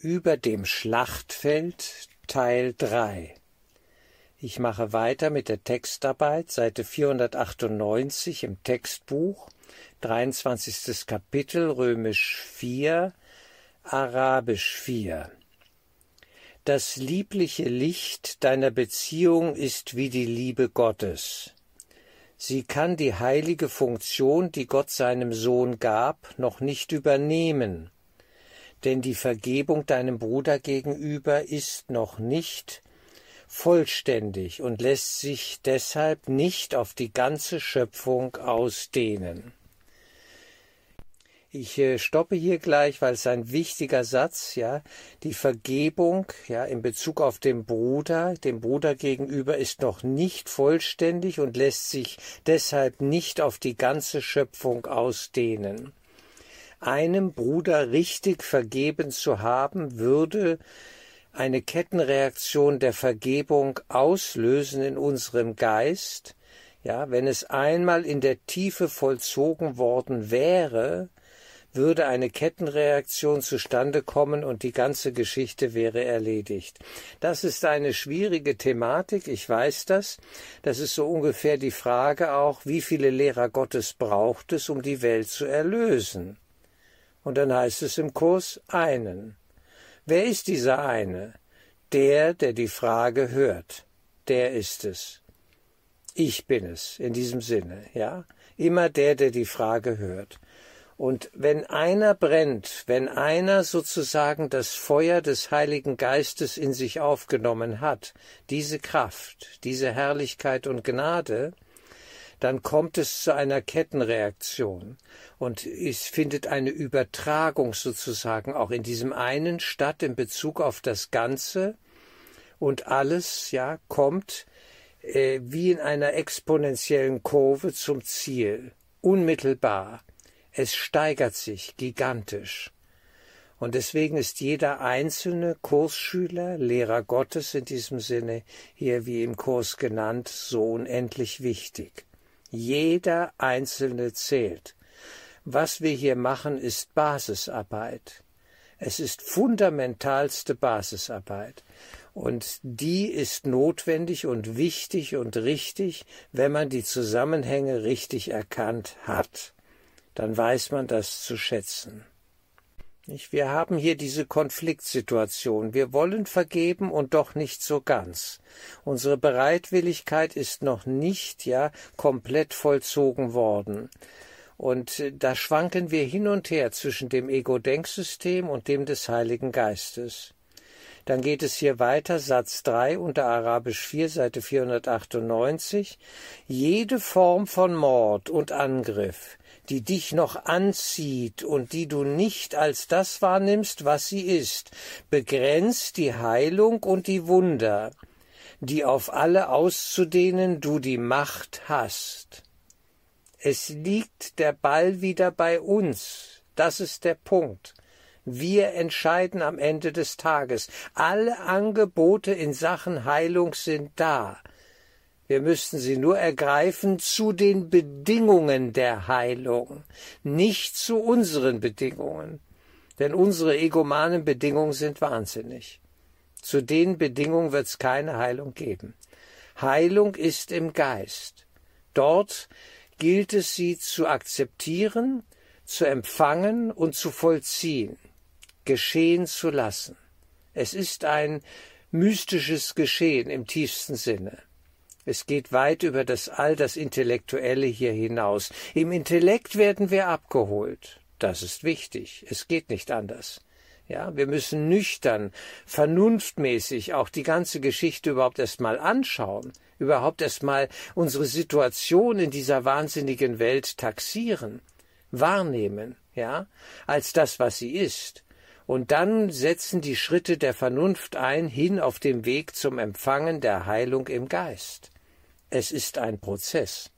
Über dem Schlachtfeld Teil 3 Ich mache weiter mit der Textarbeit, Seite 498 im Textbuch, 23. Kapitel, römisch 4, arabisch 4. Das liebliche Licht deiner Beziehung ist wie die Liebe Gottes. Sie kann die heilige Funktion, die Gott seinem Sohn gab, noch nicht übernehmen denn die Vergebung deinem Bruder gegenüber ist noch nicht vollständig und lässt sich deshalb nicht auf die ganze Schöpfung ausdehnen. Ich äh, stoppe hier gleich, weil es ein wichtiger Satz, ja, die Vergebung, ja, in Bezug auf den Bruder, dem Bruder gegenüber ist noch nicht vollständig und lässt sich deshalb nicht auf die ganze Schöpfung ausdehnen einem Bruder richtig vergeben zu haben, würde eine Kettenreaktion der Vergebung auslösen in unserem Geist, ja, wenn es einmal in der Tiefe vollzogen worden wäre, würde eine Kettenreaktion zustande kommen und die ganze Geschichte wäre erledigt. Das ist eine schwierige Thematik, ich weiß das. Das ist so ungefähr die Frage auch, wie viele Lehrer Gottes braucht es, um die Welt zu erlösen? Und dann heißt es im Kurs einen. Wer ist dieser eine? Der, der die Frage hört. Der ist es. Ich bin es in diesem Sinne, ja? Immer der, der die Frage hört. Und wenn einer brennt, wenn einer sozusagen das Feuer des Heiligen Geistes in sich aufgenommen hat, diese Kraft, diese Herrlichkeit und Gnade, dann kommt es zu einer Kettenreaktion und es findet eine Übertragung sozusagen auch in diesem einen statt in Bezug auf das Ganze. Und alles ja kommt äh, wie in einer exponentiellen Kurve zum Ziel. Unmittelbar. Es steigert sich gigantisch. Und deswegen ist jeder einzelne Kursschüler, Lehrer Gottes in diesem Sinne, hier wie im Kurs genannt, so unendlich wichtig. Jeder Einzelne zählt. Was wir hier machen, ist Basisarbeit. Es ist fundamentalste Basisarbeit. Und die ist notwendig und wichtig und richtig, wenn man die Zusammenhänge richtig erkannt hat. Dann weiß man das zu schätzen. Wir haben hier diese Konfliktsituation. Wir wollen vergeben und doch nicht so ganz. Unsere Bereitwilligkeit ist noch nicht, ja, komplett vollzogen worden. Und äh, da schwanken wir hin und her zwischen dem Ego-Denksystem und dem des Heiligen Geistes. Dann geht es hier weiter, Satz 3 unter Arabisch 4, Seite 498. Jede Form von Mord und Angriff, die dich noch anzieht und die du nicht als das wahrnimmst, was sie ist, begrenzt die Heilung und die Wunder, die auf alle auszudehnen du die Macht hast. Es liegt der Ball wieder bei uns. Das ist der Punkt. Wir entscheiden am Ende des Tages. Alle Angebote in Sachen Heilung sind da. Wir müssten sie nur ergreifen zu den Bedingungen der Heilung, nicht zu unseren Bedingungen. Denn unsere egomanen Bedingungen sind wahnsinnig. Zu den Bedingungen wird es keine Heilung geben. Heilung ist im Geist. Dort gilt es, sie zu akzeptieren, zu empfangen und zu vollziehen, geschehen zu lassen. Es ist ein mystisches Geschehen im tiefsten Sinne. Es geht weit über das all das Intellektuelle hier hinaus. Im Intellekt werden wir abgeholt. Das ist wichtig. Es geht nicht anders. Ja, wir müssen nüchtern, vernunftmäßig auch die ganze Geschichte überhaupt erst mal anschauen, überhaupt erst mal unsere Situation in dieser wahnsinnigen Welt taxieren, wahrnehmen, ja, als das, was sie ist. Und dann setzen die Schritte der Vernunft ein hin auf dem Weg zum Empfangen der Heilung im Geist. Es ist ein Prozess.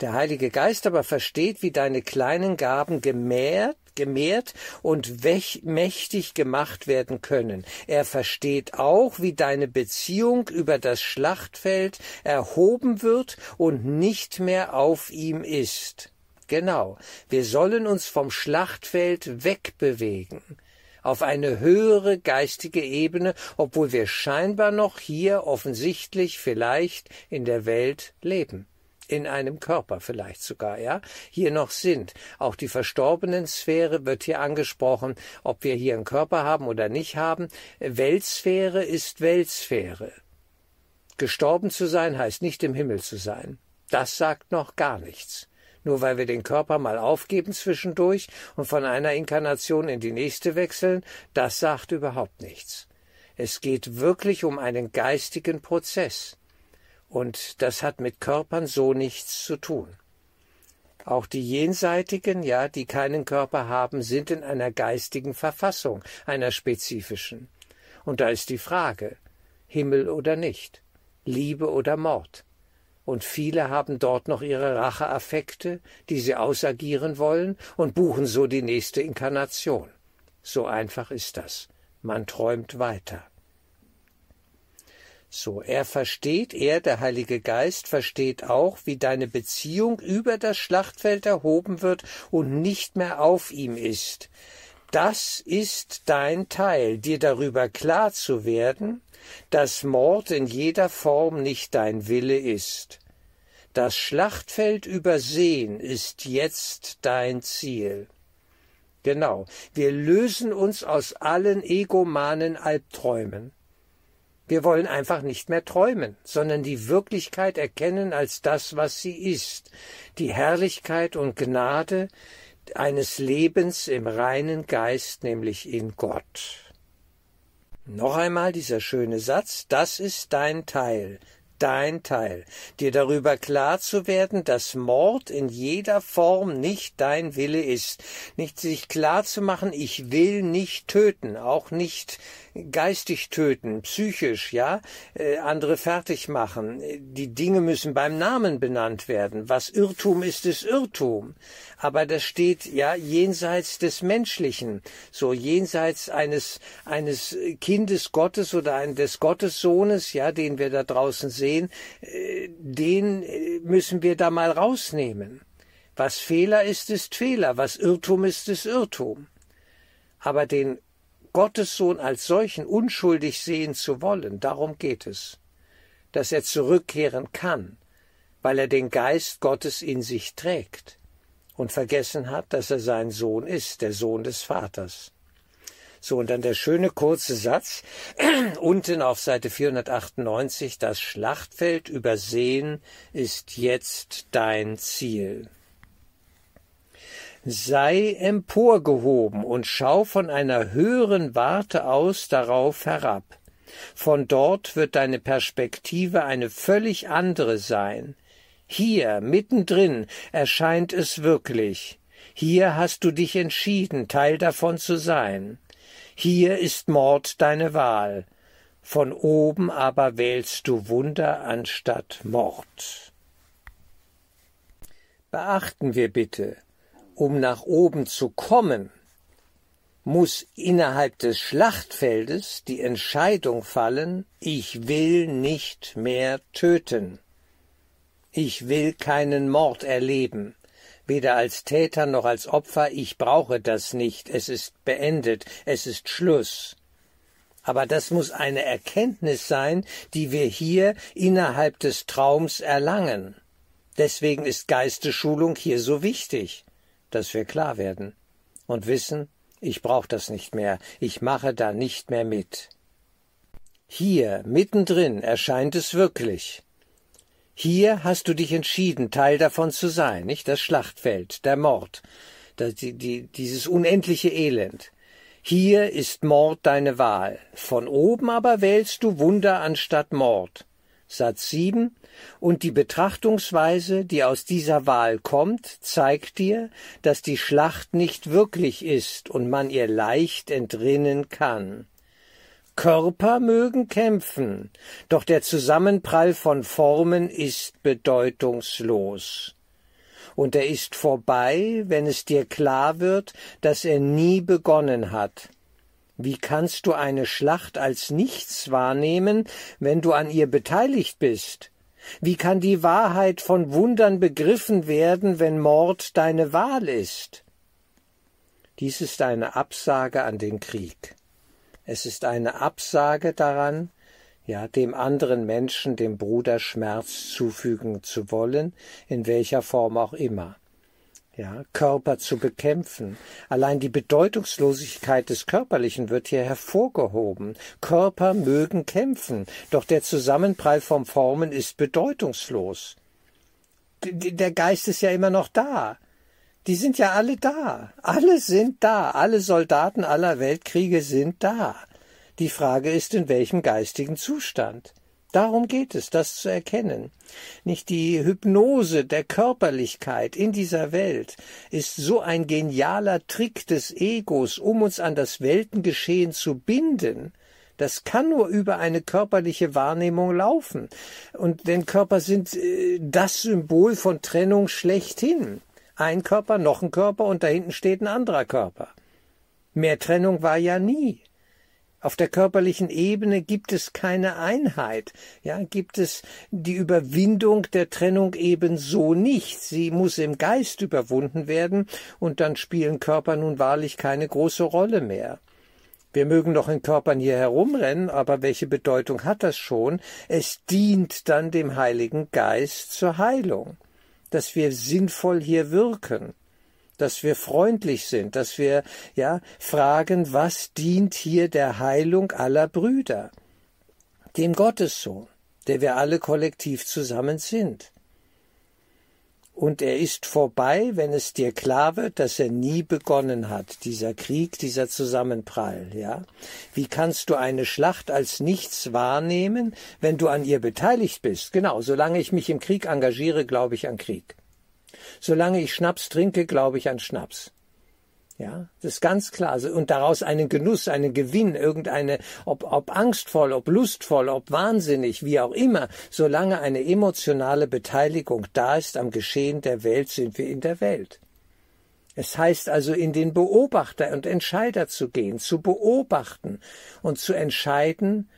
Der Heilige Geist aber versteht, wie deine kleinen Gaben gemehrt, gemehrt und mächtig gemacht werden können. Er versteht auch, wie deine Beziehung über das Schlachtfeld erhoben wird und nicht mehr auf ihm ist. Genau, wir sollen uns vom Schlachtfeld wegbewegen auf eine höhere geistige Ebene, obwohl wir scheinbar noch hier offensichtlich vielleicht in der Welt leben in einem Körper vielleicht sogar, ja, hier noch sind. Auch die verstorbenen Sphäre wird hier angesprochen, ob wir hier einen Körper haben oder nicht haben. Weltsphäre ist Weltsphäre. Gestorben zu sein heißt nicht im Himmel zu sein. Das sagt noch gar nichts. Nur weil wir den Körper mal aufgeben zwischendurch und von einer Inkarnation in die nächste wechseln, das sagt überhaupt nichts. Es geht wirklich um einen geistigen Prozess. Und das hat mit Körpern so nichts zu tun. Auch die Jenseitigen, ja, die keinen Körper haben, sind in einer geistigen Verfassung, einer spezifischen. Und da ist die Frage, Himmel oder nicht, Liebe oder Mord. Und viele haben dort noch ihre Racheaffekte, die sie ausagieren wollen, und buchen so die nächste Inkarnation. So einfach ist das. Man träumt weiter. So, er versteht, er, der Heilige Geist, versteht auch, wie deine Beziehung über das Schlachtfeld erhoben wird und nicht mehr auf ihm ist. Das ist dein Teil, dir darüber klar zu werden, dass Mord in jeder Form nicht dein Wille ist. Das Schlachtfeld übersehen ist jetzt dein Ziel. Genau, wir lösen uns aus allen egomanen Albträumen. Wir wollen einfach nicht mehr träumen, sondern die Wirklichkeit erkennen als das, was sie ist, die Herrlichkeit und Gnade eines Lebens im reinen Geist, nämlich in Gott. Noch einmal dieser schöne Satz, das ist dein Teil, dein Teil, dir darüber klar zu werden, dass Mord in jeder Form nicht dein Wille ist, nicht sich klar zu machen, ich will nicht töten, auch nicht geistig töten, psychisch, ja, äh, andere fertig machen. Die Dinge müssen beim Namen benannt werden. Was Irrtum ist, ist Irrtum. Aber das steht ja jenseits des Menschlichen, so jenseits eines eines Kindes Gottes oder ein, des Gottessohnes, ja, den wir da draußen sehen, äh, den äh, müssen wir da mal rausnehmen. Was Fehler ist, ist Fehler, was Irrtum ist, ist Irrtum. Aber den Gottes Sohn als solchen unschuldig sehen zu wollen, darum geht es, dass er zurückkehren kann, weil er den Geist Gottes in sich trägt und vergessen hat, dass er sein Sohn ist, der Sohn des Vaters. So, und dann der schöne kurze Satz, unten auf Seite 498, das Schlachtfeld übersehen ist jetzt dein Ziel sei emporgehoben und schau von einer höheren Warte aus darauf herab. Von dort wird deine Perspektive eine völlig andere sein. Hier, mittendrin, erscheint es wirklich. Hier hast du dich entschieden, Teil davon zu sein. Hier ist Mord deine Wahl. Von oben aber wählst du Wunder anstatt Mord. Beachten wir bitte, um nach oben zu kommen, muss innerhalb des Schlachtfeldes die Entscheidung fallen, ich will nicht mehr töten. Ich will keinen Mord erleben, weder als Täter noch als Opfer, ich brauche das nicht, es ist beendet, es ist Schluss. Aber das muss eine Erkenntnis sein, die wir hier innerhalb des Traums erlangen. Deswegen ist Geistesschulung hier so wichtig dass wir klar werden und wissen, ich brauche das nicht mehr, ich mache da nicht mehr mit. Hier, mittendrin, erscheint es wirklich. Hier hast du dich entschieden, Teil davon zu sein, nicht das Schlachtfeld, der Mord, das, die, die, dieses unendliche Elend. Hier ist Mord deine Wahl. Von oben aber wählst du Wunder anstatt Mord. Satz 7 und die Betrachtungsweise, die aus dieser Wahl kommt, zeigt dir, dass die Schlacht nicht wirklich ist und man ihr leicht entrinnen kann. Körper mögen kämpfen, doch der Zusammenprall von Formen ist bedeutungslos. Und er ist vorbei, wenn es dir klar wird, dass er nie begonnen hat. Wie kannst du eine Schlacht als nichts wahrnehmen, wenn du an ihr beteiligt bist? Wie kann die Wahrheit von Wundern begriffen werden, wenn Mord deine Wahl ist? Dies ist eine Absage an den Krieg. Es ist eine Absage daran, ja, dem anderen Menschen, dem Bruder Schmerz zufügen zu wollen, in welcher Form auch immer. Ja, Körper zu bekämpfen. Allein die Bedeutungslosigkeit des Körperlichen wird hier hervorgehoben. Körper mögen kämpfen, doch der Zusammenprall von Formen ist bedeutungslos. Der Geist ist ja immer noch da. Die sind ja alle da. Alle sind da. Alle Soldaten aller Weltkriege sind da. Die Frage ist, in welchem geistigen Zustand. Darum geht es, das zu erkennen. Nicht die Hypnose der Körperlichkeit in dieser Welt ist so ein genialer Trick des Egos, um uns an das Weltengeschehen zu binden. Das kann nur über eine körperliche Wahrnehmung laufen. Und denn Körper sind äh, das Symbol von Trennung schlechthin ein Körper, noch ein Körper und da hinten steht ein anderer Körper. Mehr Trennung war ja nie. Auf der körperlichen Ebene gibt es keine Einheit, ja, gibt es die Überwindung der Trennung ebenso nicht. Sie muss im Geist überwunden werden, und dann spielen Körper nun wahrlich keine große Rolle mehr. Wir mögen noch in Körpern hier herumrennen, aber welche Bedeutung hat das schon? Es dient dann dem Heiligen Geist zur Heilung dass wir sinnvoll hier wirken, dass wir freundlich sind, dass wir ja fragen, was dient hier der Heilung aller Brüder, dem Gottessohn, der wir alle kollektiv zusammen sind und er ist vorbei, wenn es dir klar wird, dass er nie begonnen hat, dieser Krieg, dieser Zusammenprall, ja? Wie kannst du eine Schlacht als nichts wahrnehmen, wenn du an ihr beteiligt bist? Genau, solange ich mich im Krieg engagiere, glaube ich an Krieg. Solange ich Schnaps trinke, glaube ich an Schnaps. Ja, das ist ganz klar. Also, und daraus einen Genuss, einen Gewinn, irgendeine, ob, ob angstvoll, ob lustvoll, ob wahnsinnig, wie auch immer, solange eine emotionale Beteiligung da ist am Geschehen der Welt, sind wir in der Welt. Es heißt also, in den Beobachter und Entscheider zu gehen, zu beobachten und zu entscheiden,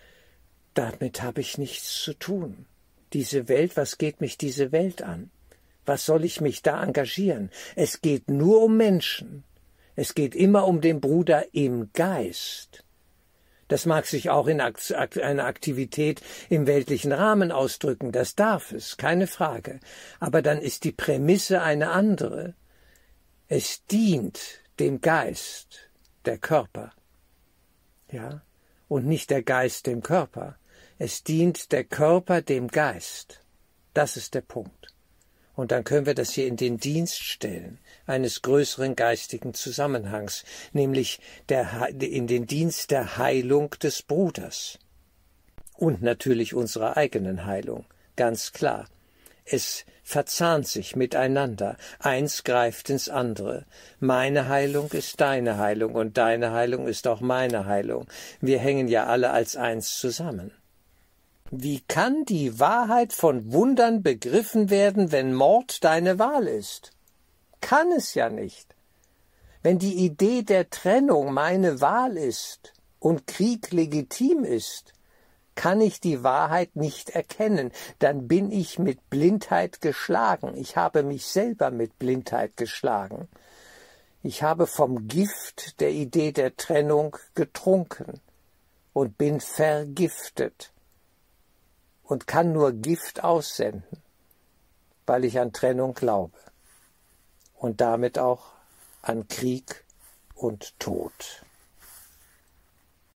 damit habe ich nichts zu tun. Diese Welt, was geht mich diese Welt an? Was soll ich mich da engagieren? Es geht nur um Menschen. Es geht immer um den Bruder im Geist. Das mag sich auch in einer Aktivität im weltlichen Rahmen ausdrücken, das darf es, keine Frage. Aber dann ist die Prämisse eine andere. Es dient dem Geist, der Körper. Ja, und nicht der Geist dem Körper. Es dient der Körper dem Geist. Das ist der Punkt. Und dann können wir das hier in den Dienst stellen eines größeren geistigen Zusammenhangs, nämlich der, in den Dienst der Heilung des Bruders. Und natürlich unserer eigenen Heilung, ganz klar. Es verzahnt sich miteinander, eins greift ins andere. Meine Heilung ist deine Heilung und deine Heilung ist auch meine Heilung. Wir hängen ja alle als eins zusammen. Wie kann die Wahrheit von Wundern begriffen werden, wenn Mord deine Wahl ist? Kann es ja nicht. Wenn die Idee der Trennung meine Wahl ist und Krieg legitim ist, kann ich die Wahrheit nicht erkennen, dann bin ich mit Blindheit geschlagen, ich habe mich selber mit Blindheit geschlagen. Ich habe vom Gift der Idee der Trennung getrunken und bin vergiftet und kann nur Gift aussenden, weil ich an Trennung glaube und damit auch an Krieg und Tod.